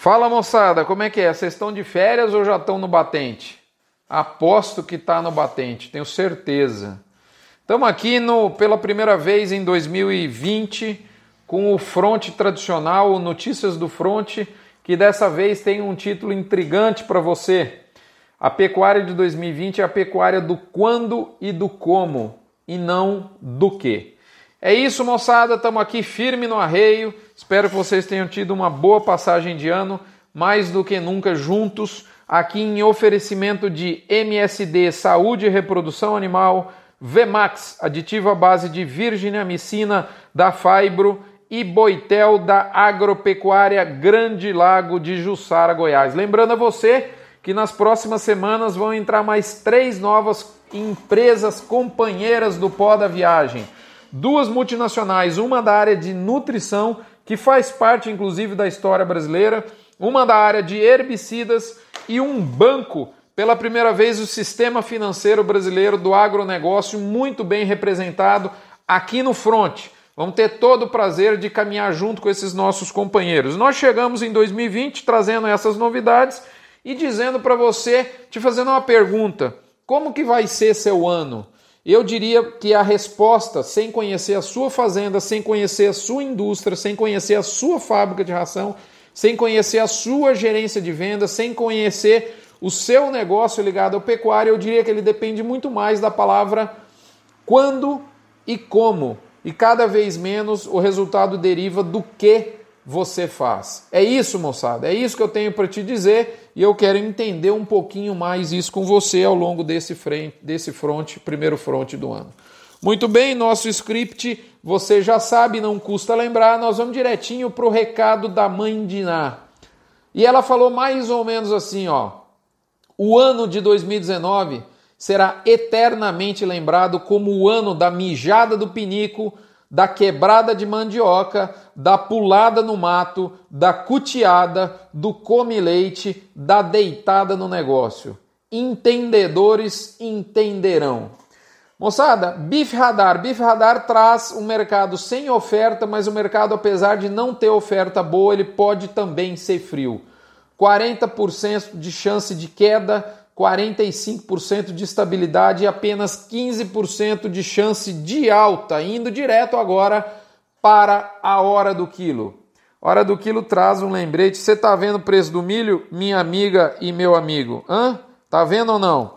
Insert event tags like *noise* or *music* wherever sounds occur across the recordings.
Fala moçada, como é que é? Vocês estão de férias ou já estão no batente? Aposto que está no batente, tenho certeza. Estamos aqui no, pela primeira vez em 2020 com o Fronte tradicional, o Notícias do Fronte, que dessa vez tem um título intrigante para você. A pecuária de 2020 é a pecuária do quando e do como, e não do que. É isso, moçada. Estamos aqui firme no arreio. Espero que vocês tenham tido uma boa passagem de ano, mais do que nunca juntos, aqui em oferecimento de MSD Saúde e Reprodução Animal, Vemax, aditivo à base de Virginia Amicina da Fibro e Boitel da Agropecuária Grande Lago de Jussara, Goiás. Lembrando a você que nas próximas semanas vão entrar mais três novas empresas companheiras do Pó da Viagem duas multinacionais, uma da área de nutrição, que faz parte inclusive da história brasileira, uma da área de herbicidas e um banco, pela primeira vez o sistema financeiro brasileiro do agronegócio muito bem representado aqui no front. Vamos ter todo o prazer de caminhar junto com esses nossos companheiros. Nós chegamos em 2020 trazendo essas novidades e dizendo para você, te fazendo uma pergunta: como que vai ser seu ano? Eu diria que a resposta, sem conhecer a sua fazenda, sem conhecer a sua indústria, sem conhecer a sua fábrica de ração, sem conhecer a sua gerência de vendas, sem conhecer o seu negócio ligado ao pecuário, eu diria que ele depende muito mais da palavra quando e como. E cada vez menos o resultado deriva do que você faz. É isso, moçada. É isso que eu tenho para te dizer e eu quero entender um pouquinho mais isso com você ao longo desse frente, desse front, primeiro front do ano. Muito bem, nosso script, você já sabe, não custa lembrar, nós vamos direitinho para o recado da mãe Diná. E ela falou mais ou menos assim, ó: O ano de 2019 será eternamente lembrado como o ano da mijada do pinico da quebrada de mandioca, da pulada no mato, da cuteada, do come-leite, da deitada no negócio. Entendedores entenderão. Moçada, Bife Radar. Bife Radar traz um mercado sem oferta, mas o mercado, apesar de não ter oferta boa, ele pode também ser frio. 40% de chance de queda, 45% de estabilidade e apenas 15% de chance de alta, indo direto agora para a hora do quilo. Hora do quilo traz um lembrete. Você está vendo o preço do milho, minha amiga e meu amigo? Hã? Tá vendo ou não?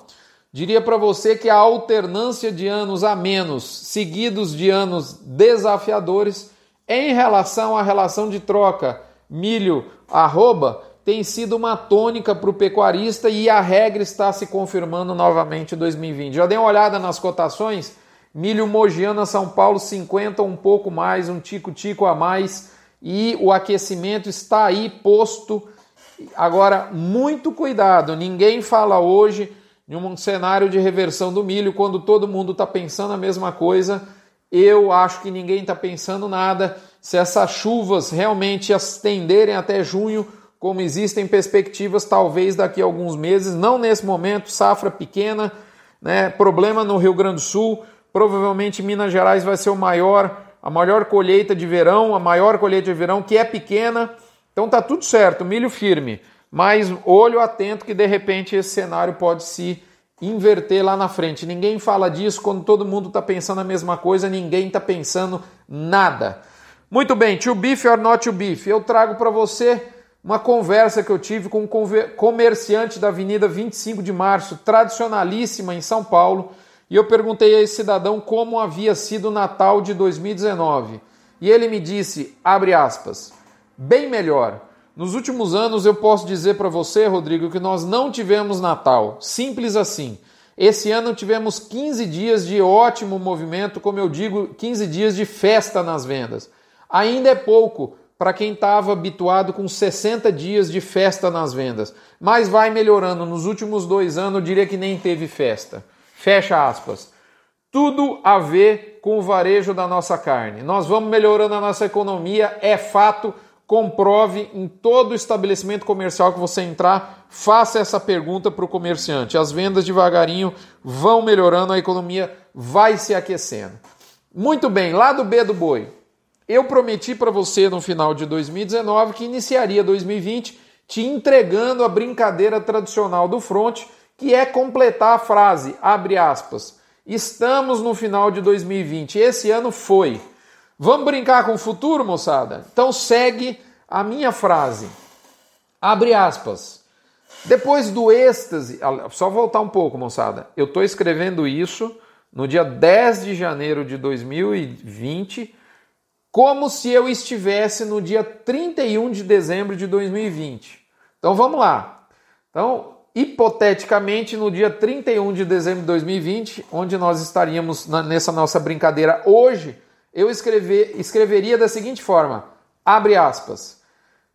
Diria para você que a alternância de anos a menos, seguidos de anos desafiadores, em relação à relação de troca milho arroba, tem sido uma tônica para o pecuarista e a regra está se confirmando novamente em 2020. Já dei uma olhada nas cotações? Milho Mogiana São Paulo 50, um pouco mais, um tico-tico a mais e o aquecimento está aí posto. Agora, muito cuidado, ninguém fala hoje em um cenário de reversão do milho quando todo mundo está pensando a mesma coisa. Eu acho que ninguém está pensando nada. Se essas chuvas realmente estenderem até junho, como existem perspectivas talvez daqui a alguns meses, não nesse momento, safra pequena, né? Problema no Rio Grande do Sul, provavelmente Minas Gerais vai ser o maior, a maior colheita de verão, a maior colheita de verão que é pequena. Então tá tudo certo, milho firme, mas olho atento que de repente esse cenário pode se inverter lá na frente. Ninguém fala disso quando todo mundo está pensando a mesma coisa, ninguém está pensando nada. Muito bem, to beef or not to beef, eu trago para você uma conversa que eu tive com um comerciante da Avenida 25 de Março, tradicionalíssima em São Paulo, e eu perguntei a esse cidadão como havia sido o Natal de 2019. E ele me disse, abre aspas, bem melhor. Nos últimos anos eu posso dizer para você, Rodrigo, que nós não tivemos Natal, simples assim. Esse ano tivemos 15 dias de ótimo movimento, como eu digo, 15 dias de festa nas vendas. Ainda é pouco, para quem estava habituado com 60 dias de festa nas vendas. Mas vai melhorando. Nos últimos dois anos, eu diria que nem teve festa. Fecha aspas. Tudo a ver com o varejo da nossa carne. Nós vamos melhorando a nossa economia, é fato. Comprove em todo estabelecimento comercial que você entrar, faça essa pergunta para o comerciante. As vendas devagarinho vão melhorando, a economia vai se aquecendo. Muito bem, lado B do boi. Eu prometi para você no final de 2019 que iniciaria 2020 te entregando a brincadeira tradicional do front, que é completar a frase, abre aspas. Estamos no final de 2020. Esse ano foi. Vamos brincar com o futuro, moçada? Então segue a minha frase. Abre aspas. Depois do êxtase, só voltar um pouco, moçada. Eu estou escrevendo isso no dia 10 de janeiro de 2020, como se eu estivesse no dia 31 de dezembro de 2020. Então vamos lá. Então, hipoteticamente, no dia 31 de dezembro de 2020, onde nós estaríamos nessa nossa brincadeira hoje, eu escrever, escreveria da seguinte forma: abre aspas.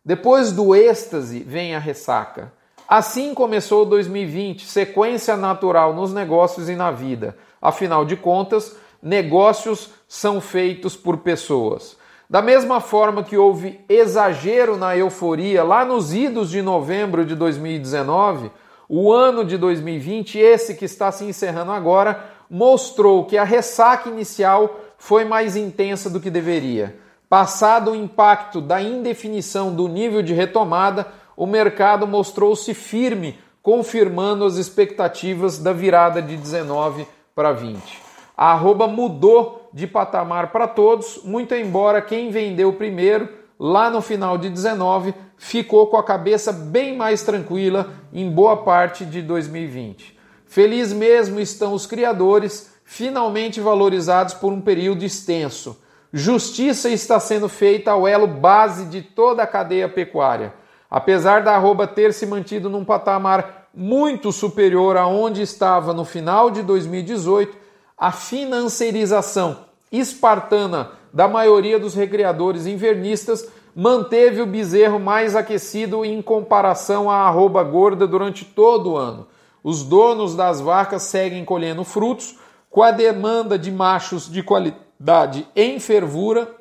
Depois do êxtase vem a ressaca. Assim começou 2020, sequência natural nos negócios e na vida. Afinal de contas, negócios são feitos por pessoas. Da mesma forma que houve exagero na euforia lá nos idos de novembro de 2019, o ano de 2020, esse que está se encerrando agora, mostrou que a ressaca inicial foi mais intensa do que deveria. Passado o impacto da indefinição do nível de retomada, o mercado mostrou-se firme, confirmando as expectativas da virada de 19 para 20. A arroba mudou de patamar para todos, muito embora quem vendeu primeiro, lá no final de 19, ficou com a cabeça bem mais tranquila em boa parte de 2020. Feliz mesmo estão os criadores, finalmente valorizados por um período extenso. Justiça está sendo feita ao elo base de toda a cadeia pecuária. Apesar da arroba ter se mantido num patamar muito superior a onde estava no final de 2018, a financiarização espartana da maioria dos recreadores invernistas manteve o bezerro mais aquecido em comparação à arroba gorda durante todo o ano. Os donos das vacas seguem colhendo frutos, com a demanda de machos de qualidade em fervura,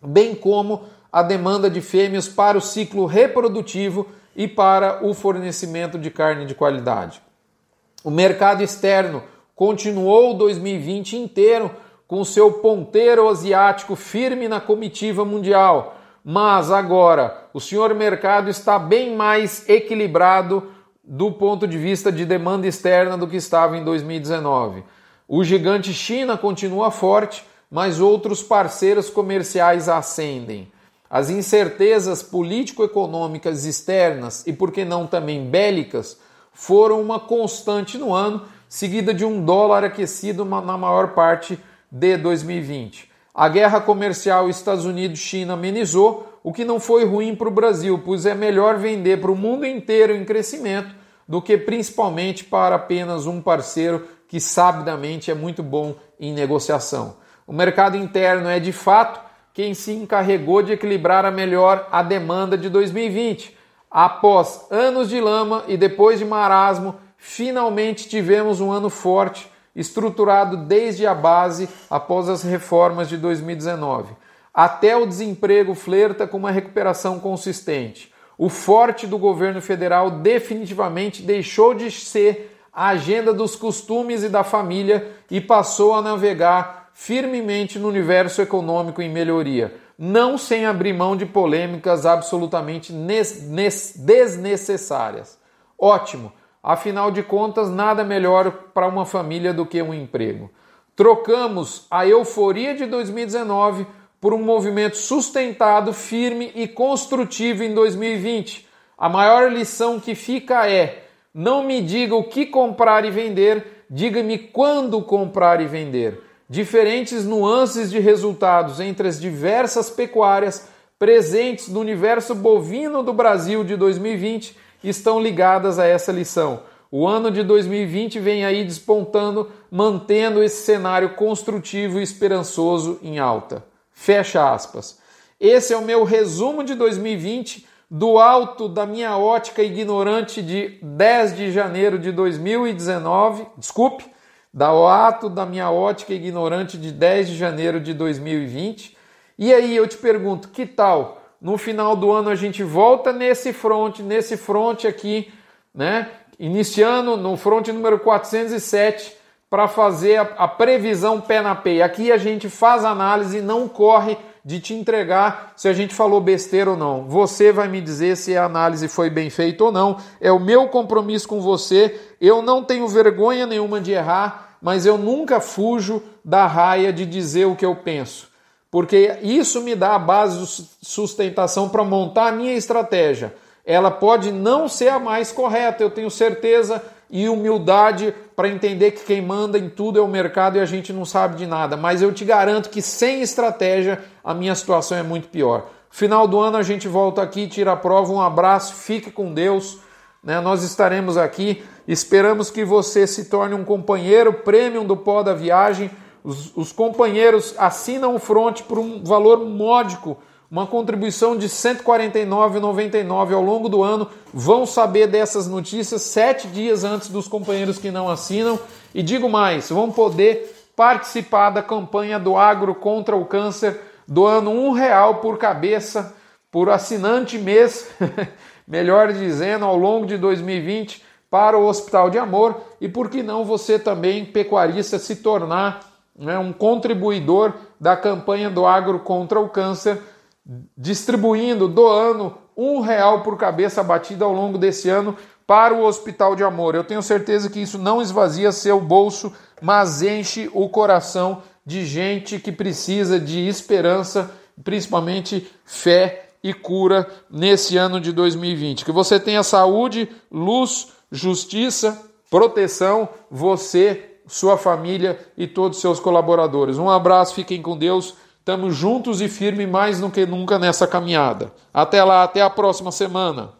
bem como a demanda de fêmeas para o ciclo reprodutivo e para o fornecimento de carne de qualidade. O mercado externo continuou 2020 inteiro com seu ponteiro asiático firme na comitiva mundial, mas agora o senhor mercado está bem mais equilibrado do ponto de vista de demanda externa do que estava em 2019. O gigante China continua forte, mas outros parceiros comerciais ascendem. As incertezas político-econômicas externas e, por que não também bélicas, foram uma constante no ano, seguida de um dólar aquecido na maior parte de 2020. A guerra comercial Estados Unidos-China amenizou, o que não foi ruim para o Brasil, pois é melhor vender para o mundo inteiro em crescimento do que principalmente para apenas um parceiro que sabidamente é muito bom em negociação. O mercado interno é de fato quem se encarregou de equilibrar a melhor a demanda de 2020. Após anos de lama e depois de marasmo, finalmente tivemos um ano forte, estruturado desde a base após as reformas de 2019. Até o desemprego flerta com uma recuperação consistente. O forte do governo federal definitivamente deixou de ser a agenda dos costumes e da família e passou a navegar firmemente no universo econômico em melhoria, não sem abrir mão de polêmicas absolutamente desnecessárias. Ótimo, afinal de contas, nada melhor para uma família do que um emprego. Trocamos a euforia de 2019 por um movimento sustentado, firme e construtivo em 2020. A maior lição que fica é: não me diga o que comprar e vender, diga-me quando comprar e vender diferentes nuances de resultados entre as diversas pecuárias presentes no universo bovino do Brasil de 2020 estão ligadas a essa lição. O ano de 2020 vem aí despontando, mantendo esse cenário construtivo e esperançoso em alta. Fecha aspas. Esse é o meu resumo de 2020 do alto da minha ótica ignorante de 10 de janeiro de 2019. Desculpe, da ato da minha ótica ignorante de 10 de janeiro de 2020. E aí eu te pergunto, que tal? No final do ano a gente volta nesse front, nesse front aqui, né? Iniciando no front número 407 para fazer a, a, previsão pé na peia. Aqui a gente faz análise, não corre de te entregar se a gente falou besteira ou não. Você vai me dizer se a análise foi bem feita ou não. É o meu compromisso com você. Eu não tenho vergonha nenhuma de errar, mas eu nunca fujo da raia de dizer o que eu penso. Porque isso me dá a base de sustentação para montar a minha estratégia. Ela pode não ser a mais correta, eu tenho certeza e humildade para entender que quem manda em tudo é o mercado e a gente não sabe de nada. Mas eu te garanto que sem estratégia a minha situação é muito pior. Final do ano a gente volta aqui, tira a prova. Um abraço, fique com Deus. Né? Nós estaremos aqui. Esperamos que você se torne um companheiro premium do pó da viagem. Os, os companheiros assinam o front por um valor módico uma contribuição de R$ 149,99 ao longo do ano. Vão saber dessas notícias sete dias antes dos companheiros que não assinam. E digo mais, vão poder participar da campanha do Agro contra o Câncer, doando um real por cabeça, por assinante mês, *laughs* melhor dizendo, ao longo de 2020 para o Hospital de Amor. E por que não você também, pecuarista, se tornar né, um contribuidor da campanha do Agro contra o Câncer? distribuindo, doando um real por cabeça batida ao longo desse ano para o Hospital de Amor. Eu tenho certeza que isso não esvazia seu bolso, mas enche o coração de gente que precisa de esperança, principalmente fé e cura nesse ano de 2020. Que você tenha saúde, luz, justiça, proteção, você, sua família e todos os seus colaboradores. Um abraço, fiquem com Deus. Estamos juntos e firmes mais do que nunca nessa caminhada. Até lá, até a próxima semana.